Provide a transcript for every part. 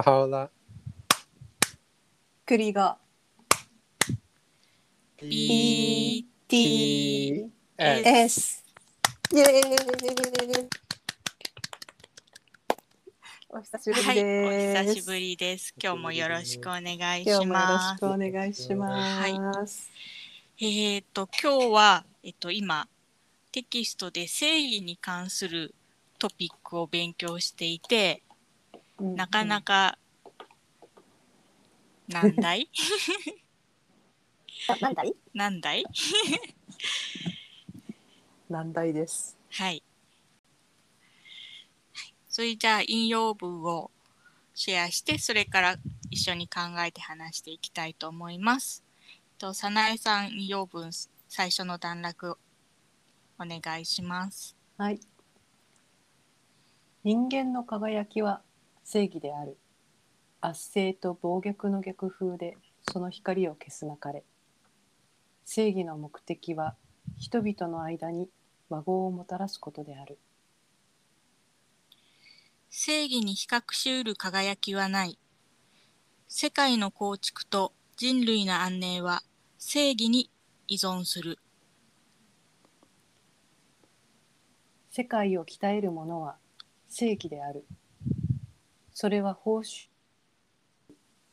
イエス、バハオラ、栗が B、BTS エイエーイ。お久しぶりはい、です、お久しぶりです。今日もよろしくお願いし今日もよろますしく。お願いします、えっ、と、今日は、えっ、と、今、テキストで正義に関するトピックを勉強していて、うんなかなか、難題 あ何題難題難題です。はい。それじゃあ引用文をシェアして、それから一緒に考えて話していきたいと思います。と、さなえさん引用文最初の段落お願いします。はい。人間の輝きは正義である圧政と暴虐の逆風でその光を消すなかれ正義の目的は人々の間に和合をもたらすことである正義に比較しうる輝きはない。世界の構築と人類の安寧は正義に依存する。世界を鍛えるものは正義であるそれは報酬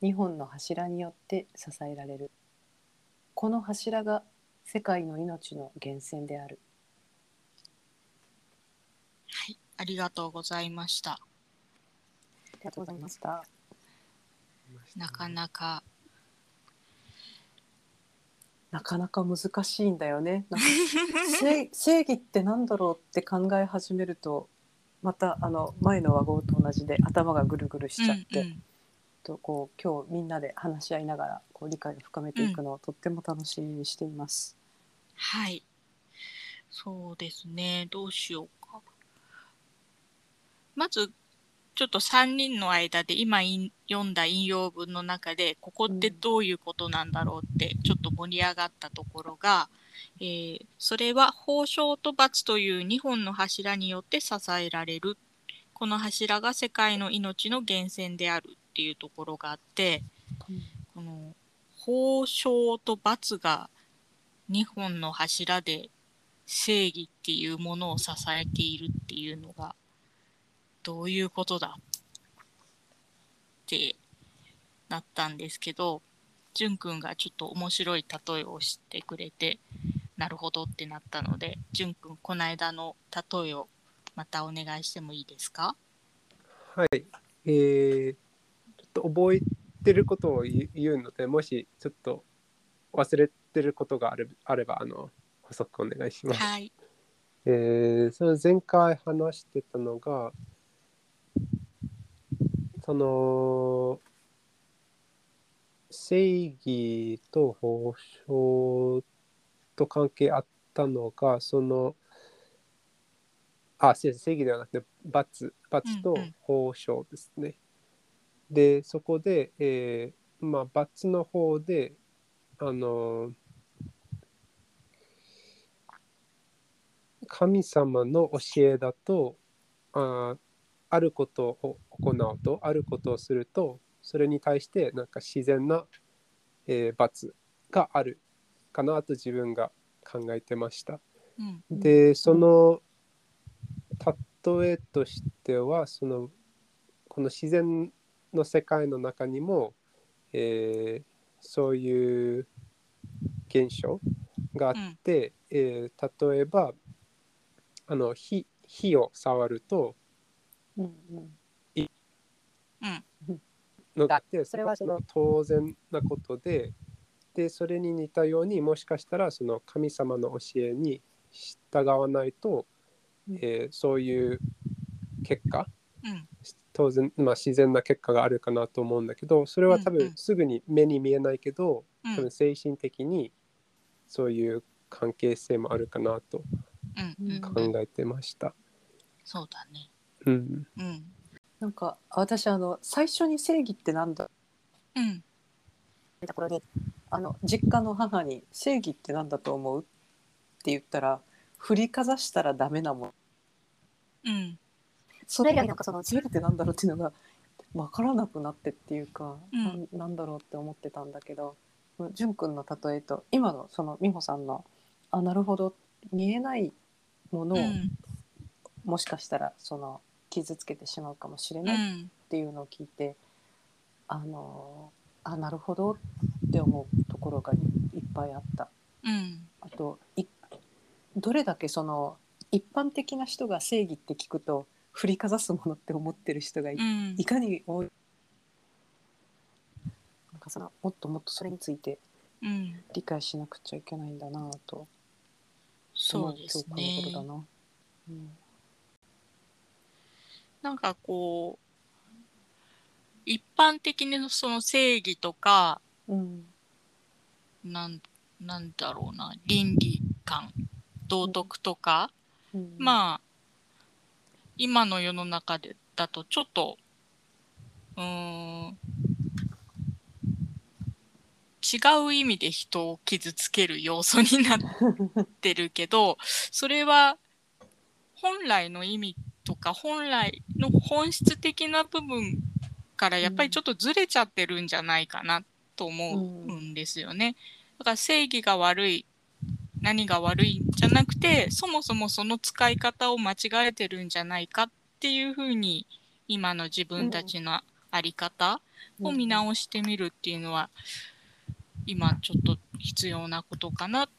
2本の柱によって支えられる。この柱が世界の命の源泉である。はい、ありがとうございました。ありがとうございました。なかなか。なかなか難しいんだよね。正義ってなんだろうって考え始めるとまたあの前の和合と同じで頭がぐるぐるしちゃって、うんうんとこう今日みんなで話し合いながらこう理解を深めていくのをとっても楽しみにしています。はい。そうですね。どうしようか。まず、ちょっと3人の間で今い読んだ引用文の中で、ここってどういうことなんだろうって、ちょっと盛り上がったところが、えーそれは法章と罰という2本の柱によって支えられる。この柱が世界の命の源泉であるっていうところがあって、この法章と罰が2本の柱で正義っていうものを支えているっていうのがどういうことだってなったんですけど、じゅんくんがちょっと面白い例えをしてくれて、なるほどってなったので、じゅんくんこの間の例えをまたお願いしてもいいですか？はい。えー、ちょっと覚えてることを言う言うので、もしちょっと忘れてることがあれあれば、あの、補足お願いします。はい。えーその前回話してたのが、その、正義と法章と関係あったのが、その、あ、正正義ではなくて、罰、罰とうんうん法章ですね。で、そこで、えーまあ、罰の方で、あの、神様の教えだとああることを行うとあることをするとそれに対してなんか自然な、えー罰があるかなと自分が考えてました。うん。でその例えとしてはそのこの自然の世界の中にも、えーそういう現象があって、えー例えばあの火火を触るとうんうんうん。のがあってそれはその当然なことででそれに似たようにもしかしたらその神様の教えに従わないと、えーそういう結果うん。当然、まあ、自然な結果があるかなと思うんだけどそれは多うんうん分すぐに目に見えないけど、うん。多分精神的にそういう関係性もあるかなとうん。うん。考えてました。そうだね。うん、うん。なんか私あの最初に正義ってなんだ？うん。ところにあの実家の母に「正義ってなんだと思う?」って言ったら振りかざしたらダメなもんうん。それ以外なんかその自由ってなんだろうっていうのが分からなくなってっていうか、うんなんだろうって思ってたんだけど淳君の例えと今のその美穂さんのあなるほど見えないものを、うんもしかしたらその傷つけてしまうかもしれうないっん。ていうのを聞いて、あのあなるほどって思うところがいいっぱいあった。うん。あといどれだけその一般的な人が正義って聞くと振りかざすものって思ってる人がい,、うん。いかに多い？なんかそのもっともっとそれについてうん。理解しなくちゃいけないんだなと思そううです今日ねこの頃だな。うんなんかこう一般的にその正義とかうんなんなんだろうな倫理観道徳とか、うん。まあ今の世の中でだとちょっとうーん違う意味で人を傷つける要素になってるけどそれは本来の意味とか本来の本質的な部分からやっぱりちょっとずれちゃってるんじゃないかなと思うんですよね。だから正義が悪い何が悪いんじゃなくてそもそもその使い方を間違えてるんじゃないかっていうふうに今の自分たちの在り方を見直してみるっていうのは今ちょっと必要なことかなっ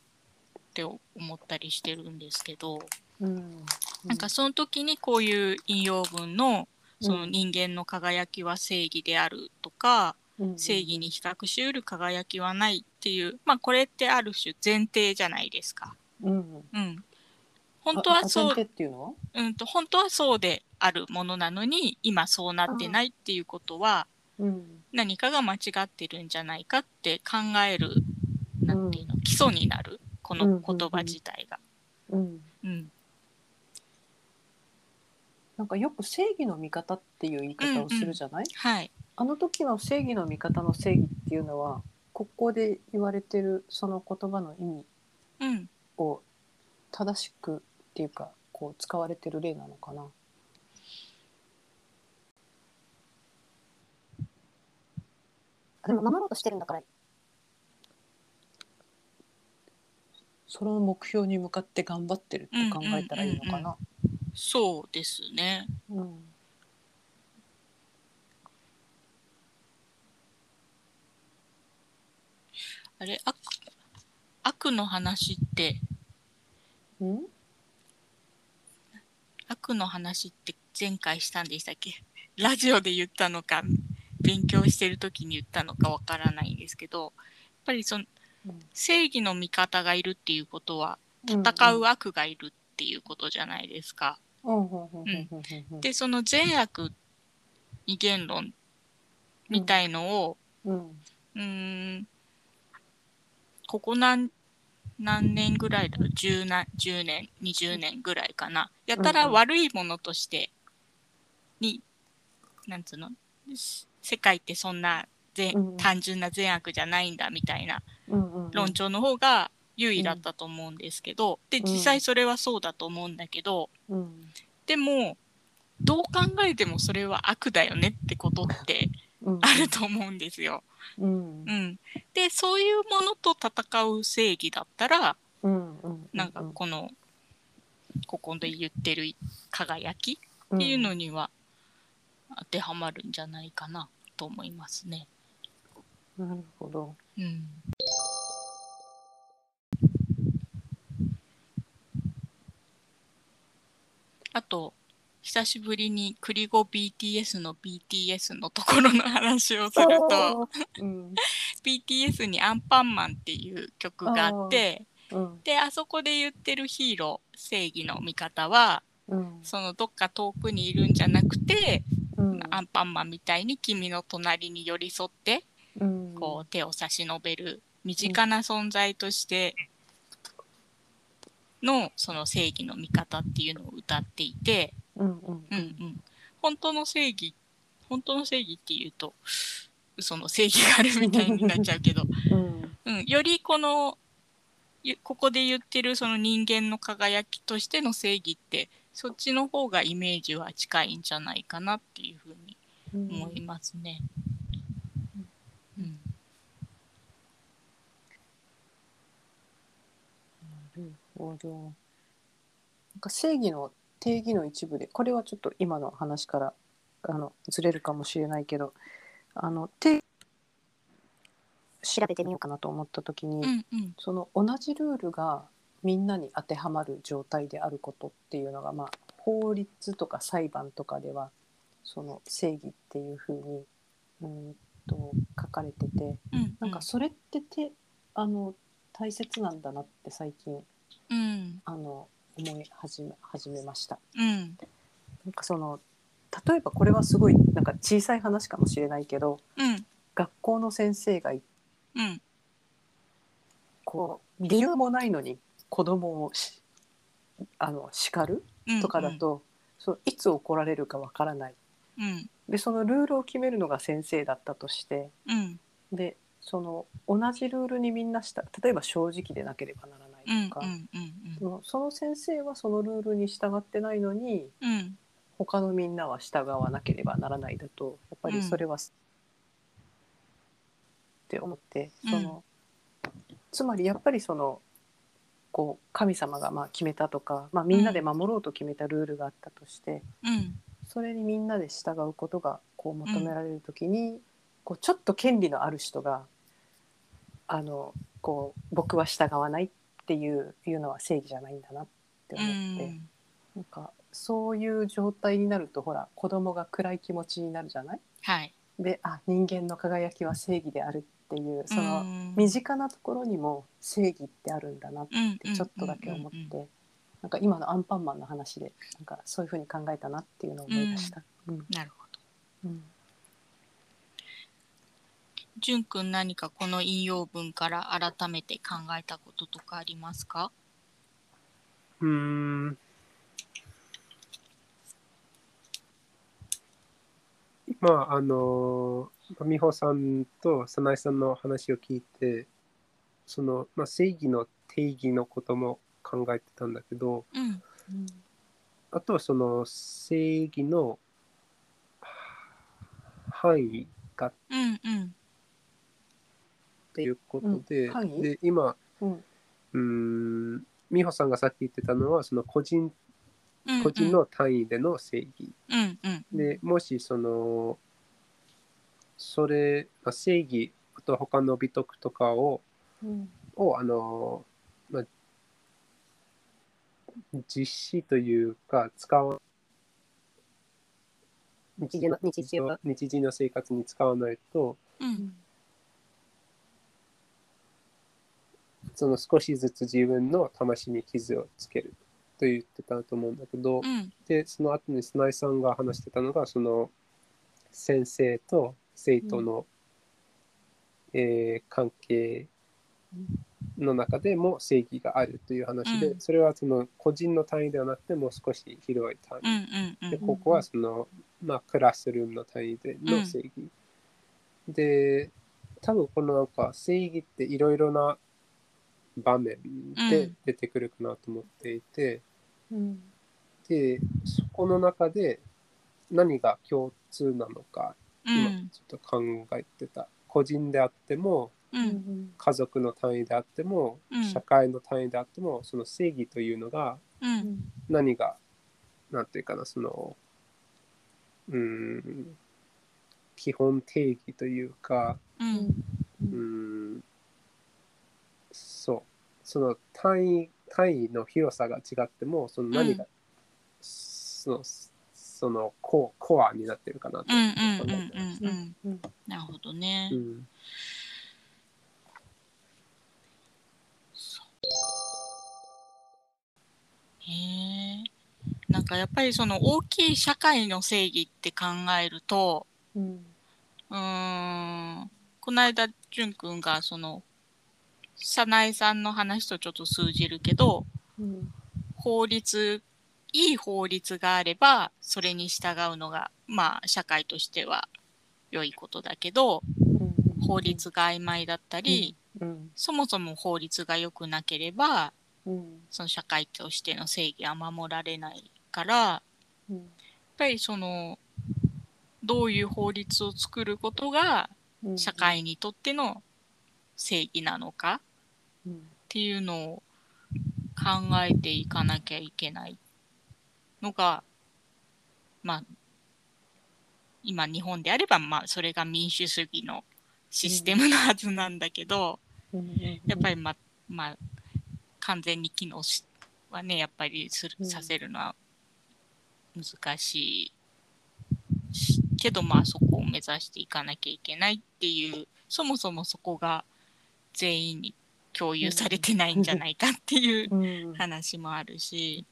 て思ったりしてるんですけど。うんなんかその時にこういう引用文のその人間の輝きは正義であるとか正義に比較しうる輝きはないっていうまあこれってある種前提じゃないですか。うん。うん、本当はそううんと本当はそうであるものなのに今そうなってないっていうことはうん。何かが間違ってるんじゃないかって考えるなんていうの基礎になるこの言葉自体が。うん。うんなんかよく正義の味方っていう言い方をするじゃない、はい。あの時の正義の味方の正義っていうのはここで言われてるその言葉の意味うん、を正しくっていうかこう使われてる例なのかな。でも守ろうとしてるんだから。その目標に向かって頑張ってるって考えたらいいのかな。そうですね。うん。あれ悪悪の話ってうん？悪の話って前回したんでしたっけ？ラジオで言ったのか勉強してる時に言ったのかわからないんですけどやっぱりそのうん。正義の味方がいるっていうことは戦う悪がいるっていうことじゃないですか。うん。でその善悪二元論みたいのを、うん。うーんここ何何年ぐらいだろう？10な10年20年ぐらいかな。やたら悪いものとしてに、なんつうの？し世界ってそんな善、うん。うん単純な善悪じゃないんだみたいな論調の方が優位だったと思うんですけど、でん。実際それはそうだと思うんだけど、うん。でもどう考えてもそれは悪だよねってことってうん。あると思うんですよ。うん。うん、でそういうものと戦う正義だったらうん。うん。なんかこのここで言ってる輝きっっていうのには当てはまるんじゃないかなと思いますね。なるほど。うん、あと久しぶりにクリゴ BTS の BTS のところの話をするとうん、BTS に「アンパンマン」っていう曲があってうん、であそこで言ってるヒーロー正義の味方はうん、そのどっか遠くにいるんじゃなくて、うん、アンパンマンみたいに君の隣に寄り添ってうん、こう手を差し伸べる身近な存在としてのその正義の味方っていうのを歌っていて、うん、うん、うんうん、本当の正義本当の正義っていうと嘘の正義があるみたいになっちゃうけど、うん、うん、よりこのゆここで言ってるその人間の輝きとしての正義ってそっちの方がイメージは近いんじゃないかなっていうふうに思いますね。うん。なるほど。なんか正義の定義の一部でこれはちょっと今の話からあのずれるかもしれないけどあの定調べてみようかなと思った時に、うんうんその同じルールがみんなに当てはまる状態であることっていうのが、まあ、法律とか裁判とかではその正義っていうふうにうんと書かれててうんなんかそれっててあの大切なんだなって最近うん。あの思い始め始めました。うん。なんかその例えばこれはすごいなんか小さい話かもしれないけどうん。学校の先生がいうん。こう理由もないのに子供をしあの叱るうんとかだと、そういつ怒られるかわからない。うん。でそのルールを決めるのが先生だったとしてうん。でその同じルールにみんなした例えば正直でなければならとか、うんでもその先生はそのルールに従ってないのにうん。他のみんなは従わなければならないだとやっぱりそれは、って思ってその、つまりやっぱりそのこう神様がまあ決めたとか、まあ、みんなで守ろうと決めたルールがあったとして、うん。それにみんなで従うことがこう求められる時に、こうちょっと権利のある人があのこう僕は従わないっていういうのは正義じゃないんだなってう思って。ん。なんかそういう状態になるとほら子供が暗い気持ちになるじゃない？はい。であ人間の輝きは正義であるっていうそのうん身近なところにも正義ってあるんだなっうんてちょっとだけ思っうんうんてなんか今のアンパンマンの話でなんかそういうふうに考えたなっていうのを思い出した。うん。なるほど。うんじゅんくん何かこの引用文から改めて考えたこととかありますか？うーん。今、あの、美穂さんと早苗さんの話を聞いて、その、まあ、正義の定義のことも考えてたんだけど、うん。あとはその正義の範囲がっうんうんていう。ことで、うん。範囲で、今、うん。ん、美穂さんがさっき言ってたのは、その個人うん個人の単位での正義。うんうん。でもしそのそれ、まあ、正義あとは他の美徳とかをうん。をあの、まあ、実施というか使わ日常の日常日常の生活に使わないとうんその少しずつ自分の魂に傷をつけると言ってたと思うんだけど、うん。でその後に砂井さんが話してたのがその先生と生徒の、えー関係の中でも正義があるという話で、うん。それはその個人の単位ではなくてもう少し広い単うん位、うんうん。でここはその、まあ、クラスルームの単位での正義、で多分このなんか正義っていろいろな場面で出てくるかなと思っていて、うん。でそこの中で何が共通なのかう今んちょっと考えてた、個人であってもううん。ん家族の単位であっても、うん。社会の単位であってもその正義というのがうん。何がなんていうかなそのうーん基本定義というかうんうーんその単位単位の広さが違ってもその何が、そのそのココアになってるかなとうんうん考えてますうんうんうん。なるほどね。う。んへえ。なんかやっぱりその大きい社会の正義って考えるとうん。うーん。この間じゅんくんがその早苗さんの話とちょっと通じるけどうん法律いい法律があればそれに従うのがまあ社会としては良いことだけどうん法律が曖昧だったり、うんそもそも法律が良くなければその社会としての正義は守られないからやっぱりそのどういう法律を作ることが社会にとっての正義なのかっていうのを考えていかなきゃいけないのがまあ今日本であればまあそれが民主主義のシステムのはずなんだけど、うん。やっぱりままあ完全に機能しはねやっぱりするうん。させるのは難しいしけどまあそこを目指していかなきゃいけないっていうそもそもそこが全員に共有されてないんじゃないかっていううん。話もあるし。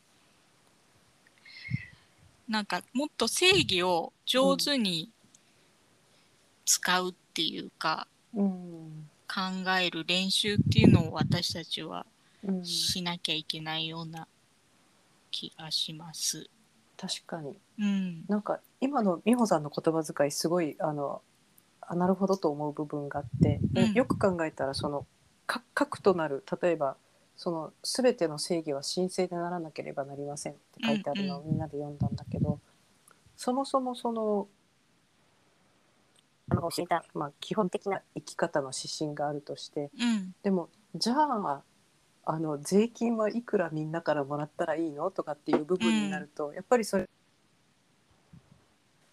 なんかもっと正義を上手に使うっていうか、うん考える練習っていうのを私たちはうんしなきゃいけないような気がします。確かに。うん、なんか今の美穂さんの言葉遣いすごいあのあなるほどと思う部分があって、うん。よく考えたらそのか核となる例えばその全ての正義は神聖でならなければなりませんって書いてあるのをうんみんなで読んだんだけど、そもそもそのあの教えた、まあ、基本的な生き方の指針があるとしてうん、でもじゃああの税金はいくらみんなからもらったらいいのとかっていう部分になると、やっぱりそれ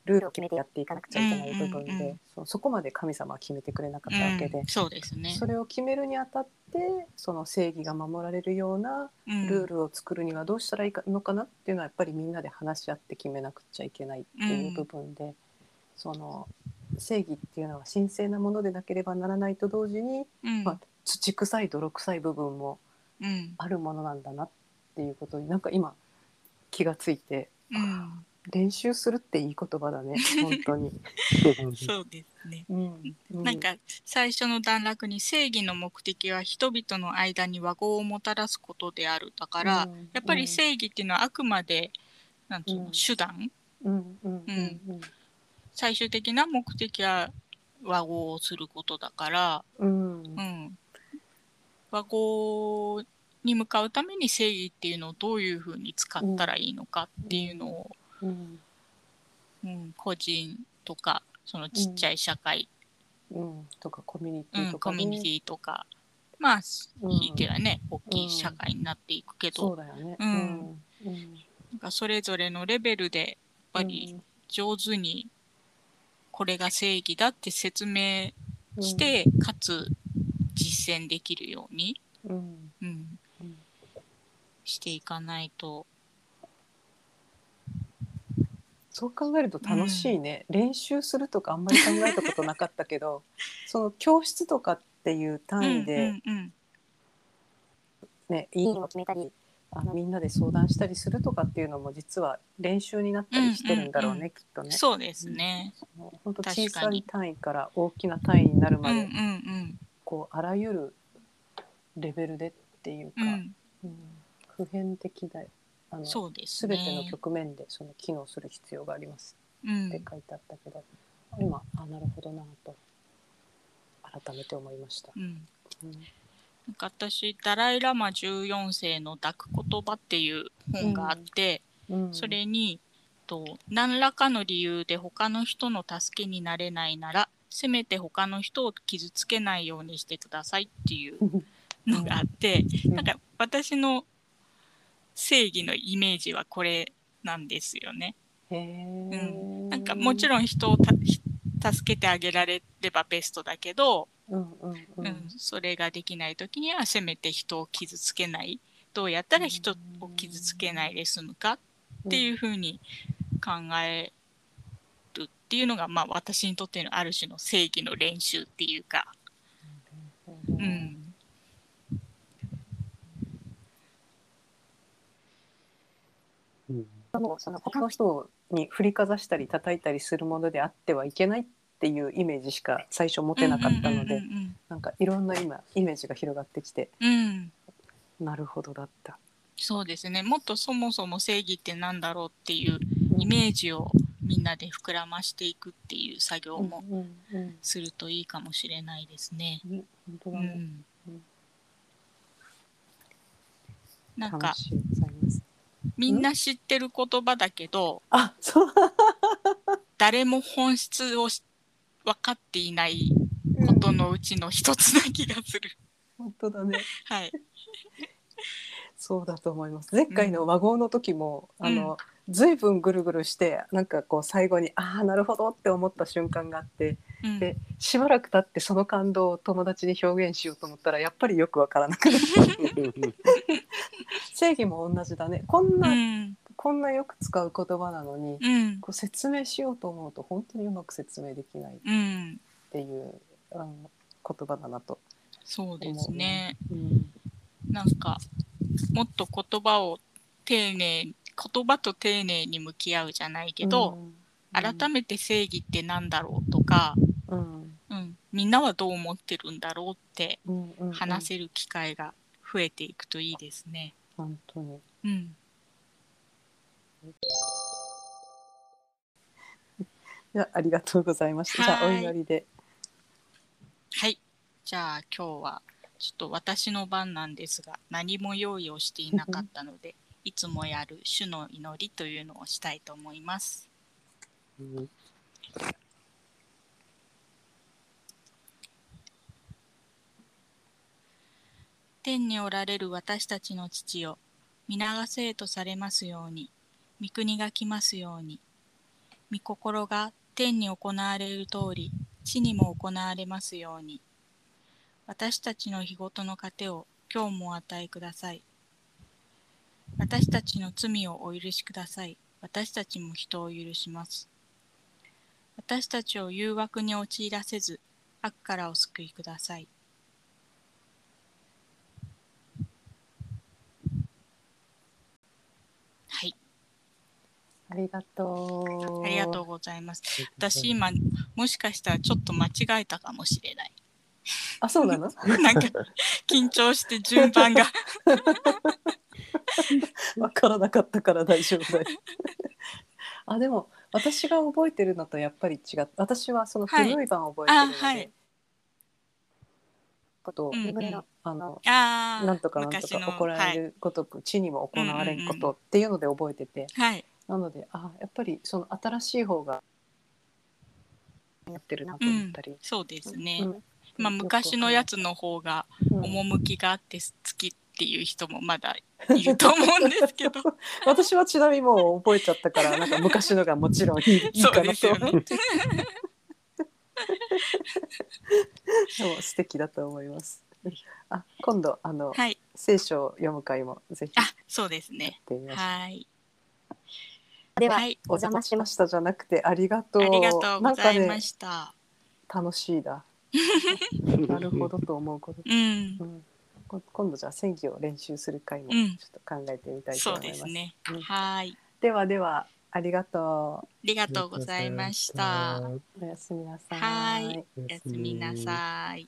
ルールを決めてやっていかなくちゃいけない部分で、うんうんうんそそこまで神様は決めてくれなかったわけで、うんそうですね。それを決めるにあたってその正義が守られるようなうん。ルールを作るにはどうしたらいいかのかなっていうのはやっぱりみんなで話し合って決めなくちゃいけないっていう部分で、その正義っていうのは神聖なものでなければならないと同時に、うん。まあ、土臭い泥臭い部分もうん。あるものなんだなっていうことになんか今気がついてうん、練習するっていい言葉だね 本当に。そうですね。うんうん。なんか最初の段落に正義の目的は人々の間に和合をもたらすことであるだから、うんやっぱり正義っていうのはあくまでなんつうの、うん。手段？うん。最終的な目的は和合をすることだから、うん。うん、和合に向かうために正義っていうのをどういうふうに使ったらいいのかっていうのを、うん。うん、個人とかそのちっちゃい社会、うん。とかコミュニテうんィとかね。コミュニティとか。まあうんひいてはね、大きい社会になっていくけど、そうだよね。うん。うん。なんかそれぞれのレベルでやっぱり上手にこれが正義だって説明して、かつ実践できるように、うんうん。うん。うん。していかないと、そう考えると楽しいね、練習するとかあんまり考えたことなかったけど その教室とかっていう単位で、うんうんねいいのを決めたりあのみんなで相談したりするとかっていうのも実は練習になったりしてるんだろうね、うんうんうん。きっとね。そうですね。本当小さい単位から大きな単位になるまで、うんうんこうあらゆるレベルでっていうか、うん。うん。うん普遍的だあのそうですね。全ての局面でその機能する必要があります。うん。って書いてあったけど、今あなるほどなと改めて思いました。うん。うん。なんか私ダライ・ラマ14世の抱く言葉っていう本があって、うん。それにと何らかの理由で他の人の助けになれないならせめて他の人を傷つけないようにしてくださいっていうのがあって、うん。なんか私の正義のイメージはこれなんですよね。へー。なんかもちろん人を助けてあげられればベストだけど、うんうんううん。んそれができない時にはせめて人を傷つけない。どうやったら人を傷つけないで済むかっていうふうに考えるっていうのが、まあ、私にとってのある種の正義の練習っていうか、うんうん、うんもうその他の人に振りかざしたり叩いたりするものであってはいけないっていうイメージしか最初持てなかったので、うんうんなんかいろんな今イメージが広がってきて。うん。なるほどだった。そうですね。もっとそもそも正義ってなんだろうっていうイメージをみんなで膨らましていくっていう作業もするといいかもしれないですね。なんか。みんな知ってる言葉だけど、あそう。誰も本質をし分かっていないことのうちの一つな気がする。本当だね。はい。そうだと思います。前回の和合の時も、んあの随分ぐるぐるしてなんかこう最後にああなるほどって思った瞬間があってうん、でしばらく経ってその感動を友達に表現しようと思ったらやっぱりよくわからなくなって 正義も同じだねこんな、うん。こんなよく使う言葉なのにうん。こう説明しようと思うと本当にうまく説明できないっうん。ていうあの言葉だなと、そうですね。うんなんか、もっと言葉を丁寧に、言葉と丁寧に向き合うじゃないけど、改めて正義ってなんだろうとか、うんうん、みんなはどう思ってるんだろうってうんうんうん話せる機会が増えていくといいですね。本当にうん。いやありがとうございましたじゃあおはい祈りではい。じゃあ今日はちょっと私の番なんですが何も用意をしていなかったのでいつもやる主の祈りというのをしたいと思います。うん天におられる私たちの父よ。皆が生とされますように。御国が来ますように。御心が天に行われる通り地にも行われますように。私たちの日ごとの糧を今日も与えください。私たちの罪をお許しください。私たちも人を許します。私たちを誘惑に陥らせず悪からお救いください。ありがとう。ありがとうございます。私今もしかしたらちょっと間違えたかもしれない。あそうなの？なんか緊張して順番が。わからなかったから大丈夫だよ。あでも私が覚えてるのとやっぱり違った私はその古い版を覚えてるので、あはい。ことを、うんうん。うんあのなんとかなんとか行われることく、地にも行われんことっていうので覚えてて、はい、はいなのであやっぱりその新しい方がやってるなと思ったり、そうですね。うん。まあ昔のやつの方がうん。趣があって好きっていう人もまだいると思うんですけど。私はちなみにもう覚えちゃったからなんか昔のがもちろんいいいいそうかなとですよね。思ってでも素敵だと思います。あ今度あの、はい。聖書を読む会もぜひやあそうですね。ってみましょう。はいでは、はいお邪魔しましたじゃなくてありがとう。ありがとうございました、かね楽しいだ。なるほどと思うこと。うんうん、こ今度じゃあ選挙を練習する会もうんちょっと考えてみたいと思います。ですねうんはいではではありがとありがとうございましたう。おやすみなさい。はいおやすみなさい